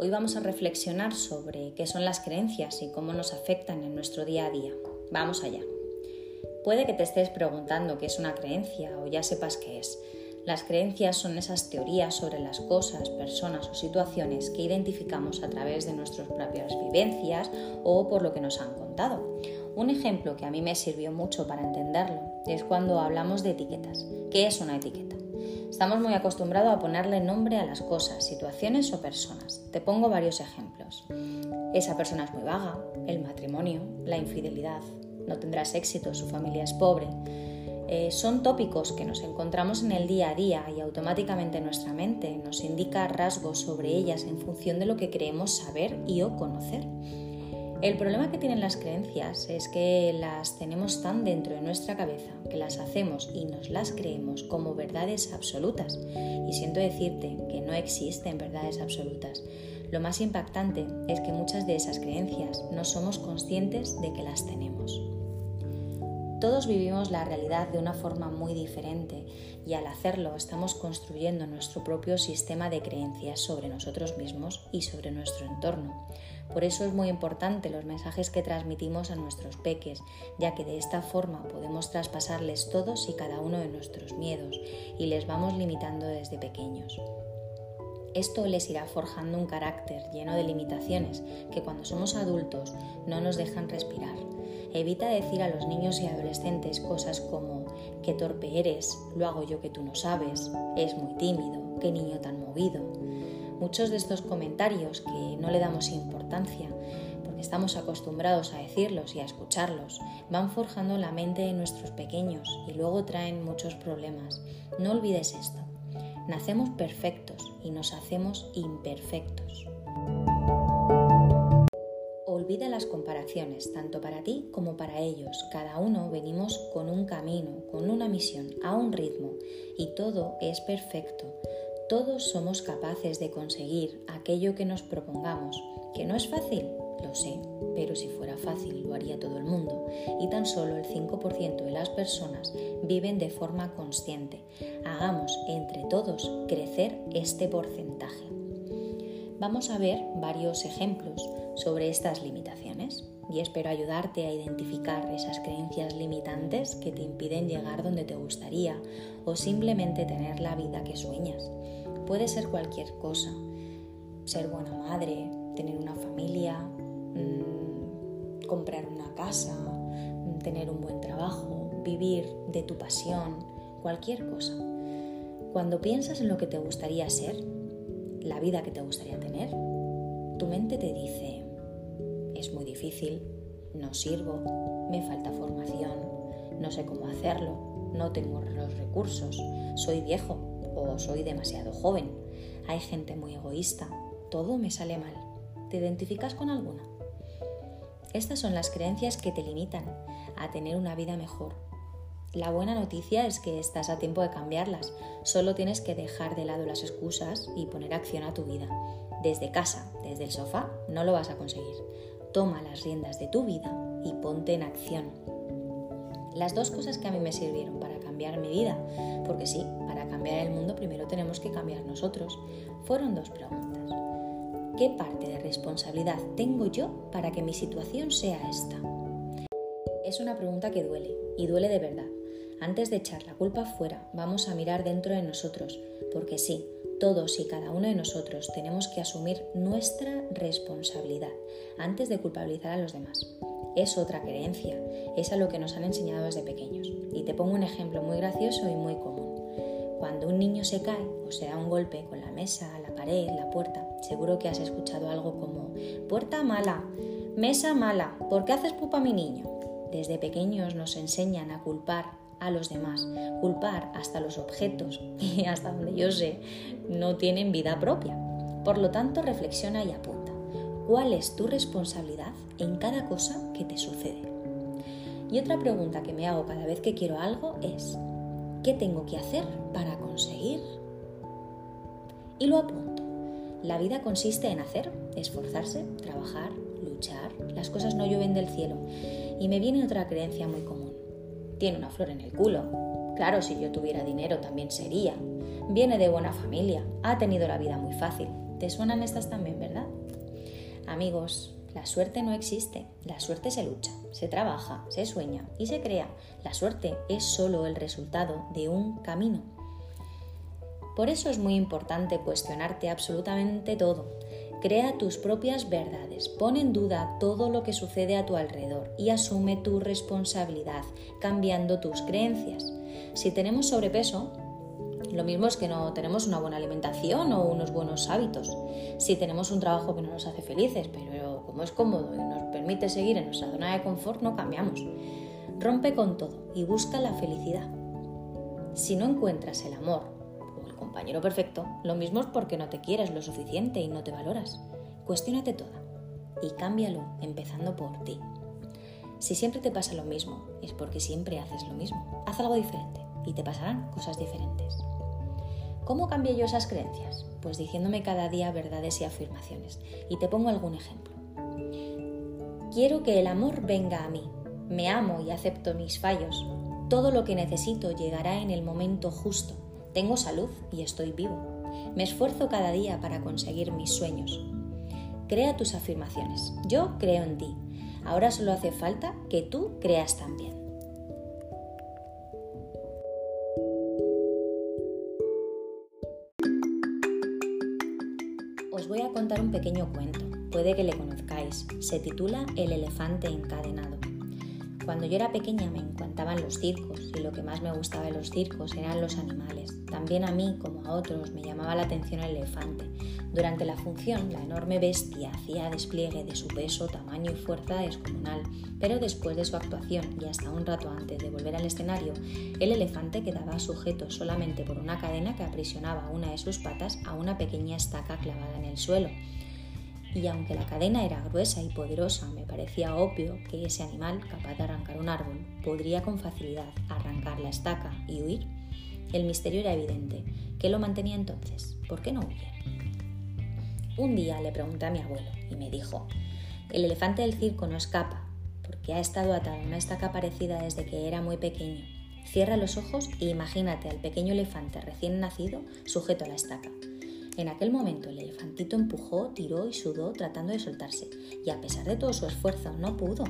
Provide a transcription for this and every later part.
Hoy vamos a reflexionar sobre qué son las creencias y cómo nos afectan en nuestro día a día. Vamos allá. Puede que te estés preguntando qué es una creencia o ya sepas qué es. Las creencias son esas teorías sobre las cosas, personas o situaciones que identificamos a través de nuestras propias vivencias o por lo que nos han contado. Un ejemplo que a mí me sirvió mucho para entenderlo es cuando hablamos de etiquetas. ¿Qué es una etiqueta? Estamos muy acostumbrados a ponerle nombre a las cosas, situaciones o personas. Te pongo varios ejemplos. Esa persona es muy vaga, el matrimonio, la infidelidad, no tendrás éxito, su familia es pobre. Eh, son tópicos que nos encontramos en el día a día y automáticamente nuestra mente nos indica rasgos sobre ellas en función de lo que creemos saber y o conocer. El problema que tienen las creencias es que las tenemos tan dentro de nuestra cabeza que las hacemos y nos las creemos como verdades absolutas. Y siento decirte que no existen verdades absolutas. Lo más impactante es que muchas de esas creencias no somos conscientes de que las tenemos. Todos vivimos la realidad de una forma muy diferente y al hacerlo estamos construyendo nuestro propio sistema de creencias sobre nosotros mismos y sobre nuestro entorno. Por eso es muy importante los mensajes que transmitimos a nuestros peques, ya que de esta forma podemos traspasarles todos y cada uno de nuestros miedos y les vamos limitando desde pequeños. Esto les irá forjando un carácter lleno de limitaciones que cuando somos adultos no nos dejan respirar. Evita decir a los niños y adolescentes cosas como qué torpe eres, lo hago yo que tú no sabes, es muy tímido, qué niño tan movido. Muchos de estos comentarios que no le damos importancia porque estamos acostumbrados a decirlos y a escucharlos, van forjando la mente de nuestros pequeños y luego traen muchos problemas. No olvides esto. Nacemos perfectos y nos hacemos imperfectos. Olvida las comparaciones, tanto para ti como para ellos. Cada uno venimos con un camino, con una misión, a un ritmo, y todo es perfecto. Todos somos capaces de conseguir aquello que nos propongamos, que no es fácil, lo sé, pero si fuera fácil lo haría todo el mundo y tan solo el 5% de las personas viven de forma consciente. Hagamos entre todos crecer este porcentaje. Vamos a ver varios ejemplos sobre estas limitaciones y espero ayudarte a identificar esas creencias limitantes que te impiden llegar donde te gustaría o simplemente tener la vida que sueñas. Puede ser cualquier cosa. Ser buena madre, tener una familia, mm, comprar una casa, mm, tener un buen trabajo, vivir de tu pasión, cualquier cosa. Cuando piensas en lo que te gustaría ser, la vida que te gustaría tener, tu mente te dice, es muy difícil, no sirvo, me falta formación, no sé cómo hacerlo, no tengo los recursos, soy viejo, o soy demasiado joven. Hay gente muy egoísta. Todo me sale mal. ¿Te identificas con alguna? Estas son las creencias que te limitan a tener una vida mejor. La buena noticia es que estás a tiempo de cambiarlas. Solo tienes que dejar de lado las excusas y poner acción a tu vida. Desde casa, desde el sofá, no lo vas a conseguir. Toma las riendas de tu vida y ponte en acción. Las dos cosas que a mí me sirvieron para cambiar mi vida, porque sí, para cambiar el mundo primero tenemos que cambiar nosotros, fueron dos preguntas. ¿Qué parte de responsabilidad tengo yo para que mi situación sea esta? Es una pregunta que duele, y duele de verdad. Antes de echar la culpa fuera, vamos a mirar dentro de nosotros, porque sí, todos y cada uno de nosotros tenemos que asumir nuestra responsabilidad antes de culpabilizar a los demás es otra creencia, es a lo que nos han enseñado desde pequeños. Y te pongo un ejemplo muy gracioso y muy común. Cuando un niño se cae o se da un golpe con la mesa, la pared, la puerta, seguro que has escuchado algo como puerta mala, mesa mala, ¿por qué haces pupa a mi niño? Desde pequeños nos enseñan a culpar a los demás, culpar hasta los objetos y hasta donde yo sé no tienen vida propia. Por lo tanto, reflexiona y apunta cuál es tu responsabilidad en cada cosa que te sucede. Y otra pregunta que me hago cada vez que quiero algo es, ¿qué tengo que hacer para conseguir? Y lo apunto. La vida consiste en hacer, esforzarse, trabajar, luchar. Las cosas no llueven del cielo. Y me viene otra creencia muy común. Tiene una flor en el culo. Claro, si yo tuviera dinero también sería. Viene de buena familia. Ha tenido la vida muy fácil. ¿Te suenan estas también, verdad? Amigos, la suerte no existe, la suerte se lucha, se trabaja, se sueña y se crea. La suerte es solo el resultado de un camino. Por eso es muy importante cuestionarte absolutamente todo. Crea tus propias verdades, pon en duda todo lo que sucede a tu alrededor y asume tu responsabilidad, cambiando tus creencias. Si tenemos sobrepeso, lo mismo es que no tenemos una buena alimentación o unos buenos hábitos. Si tenemos un trabajo que no nos hace felices, pero como es cómodo y nos permite seguir en nuestra zona de confort, no cambiamos. Rompe con todo y busca la felicidad. Si no encuentras el amor compañero perfecto, lo mismo es porque no te quieres lo suficiente y no te valoras. Cuestiónate toda y cámbialo empezando por ti. Si siempre te pasa lo mismo, es porque siempre haces lo mismo. Haz algo diferente y te pasarán cosas diferentes. ¿Cómo cambié yo esas creencias? Pues diciéndome cada día verdades y afirmaciones. Y te pongo algún ejemplo. Quiero que el amor venga a mí. Me amo y acepto mis fallos. Todo lo que necesito llegará en el momento justo. Tengo salud y estoy vivo. Me esfuerzo cada día para conseguir mis sueños. Crea tus afirmaciones. Yo creo en ti. Ahora solo hace falta que tú creas también. Os voy a contar un pequeño cuento, puede que le conozcáis. Se titula El elefante encadenado. Cuando yo era pequeña me encantaban los circos y lo que más me gustaba de los circos eran los animales. También a mí, como a otros, me llamaba la atención el elefante. Durante la función, la enorme bestia hacía despliegue de su peso, tamaño y fuerza descomunal, pero después de su actuación y hasta un rato antes de volver al escenario, el elefante quedaba sujeto solamente por una cadena que aprisionaba una de sus patas a una pequeña estaca clavada en el suelo y aunque la cadena era gruesa y poderosa, me parecía obvio que ese animal, capaz de arrancar un árbol, podría con facilidad arrancar la estaca y huir. El misterio era evidente. ¿Qué lo mantenía entonces? ¿Por qué no huye? Un día le pregunté a mi abuelo y me dijo, el elefante del circo no escapa porque ha estado atado a una estaca parecida desde que era muy pequeño. Cierra los ojos e imagínate al pequeño elefante recién nacido sujeto a la estaca. En aquel momento el elefantito empujó, tiró y sudó tratando de soltarse, y a pesar de todo su esfuerzo no pudo.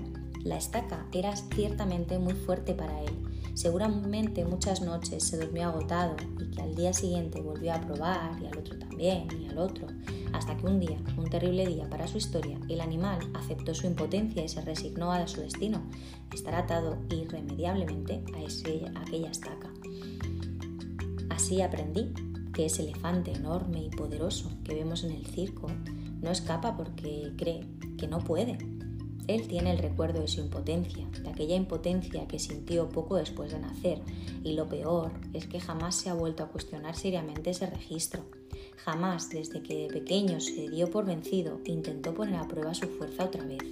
La estaca era ciertamente muy fuerte para él. Seguramente muchas noches se durmió agotado y que al día siguiente volvió a probar y al otro también y al otro, hasta que un día, un terrible día para su historia, el animal aceptó su impotencia y se resignó a su destino, estar atado irremediablemente a, ese, a aquella estaca. Así aprendí que ese elefante enorme y poderoso que vemos en el circo no escapa porque cree que no puede. Él tiene el recuerdo de su impotencia, de aquella impotencia que sintió poco después de nacer, y lo peor es que jamás se ha vuelto a cuestionar seriamente ese registro. Jamás, desde que de pequeño se dio por vencido, intentó poner a prueba su fuerza otra vez.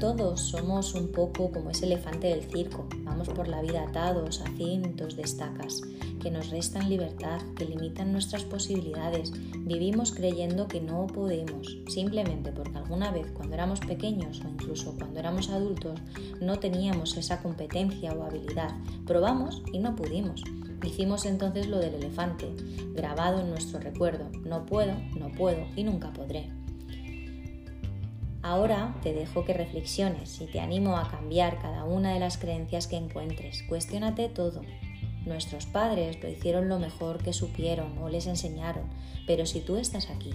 Todos somos un poco como ese elefante del circo, vamos por la vida atados a cientos de estacas que nos restan libertad, que limitan nuestras posibilidades. Vivimos creyendo que no podemos, simplemente porque alguna vez cuando éramos pequeños o incluso cuando éramos adultos no teníamos esa competencia o habilidad. Probamos y no pudimos. Hicimos entonces lo del elefante, grabado en nuestro recuerdo. No puedo, no puedo y nunca podré. Ahora te dejo que reflexiones y te animo a cambiar cada una de las creencias que encuentres. Cuestiónate todo. Nuestros padres lo hicieron lo mejor que supieron o les enseñaron, pero si tú estás aquí,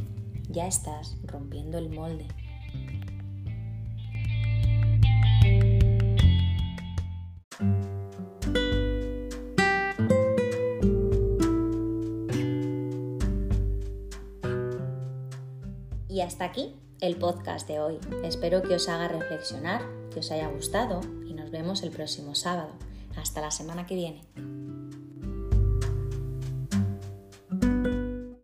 ya estás rompiendo el molde. Y hasta aquí el podcast de hoy. Espero que os haga reflexionar, que os haya gustado y nos vemos el próximo sábado. Hasta la semana que viene.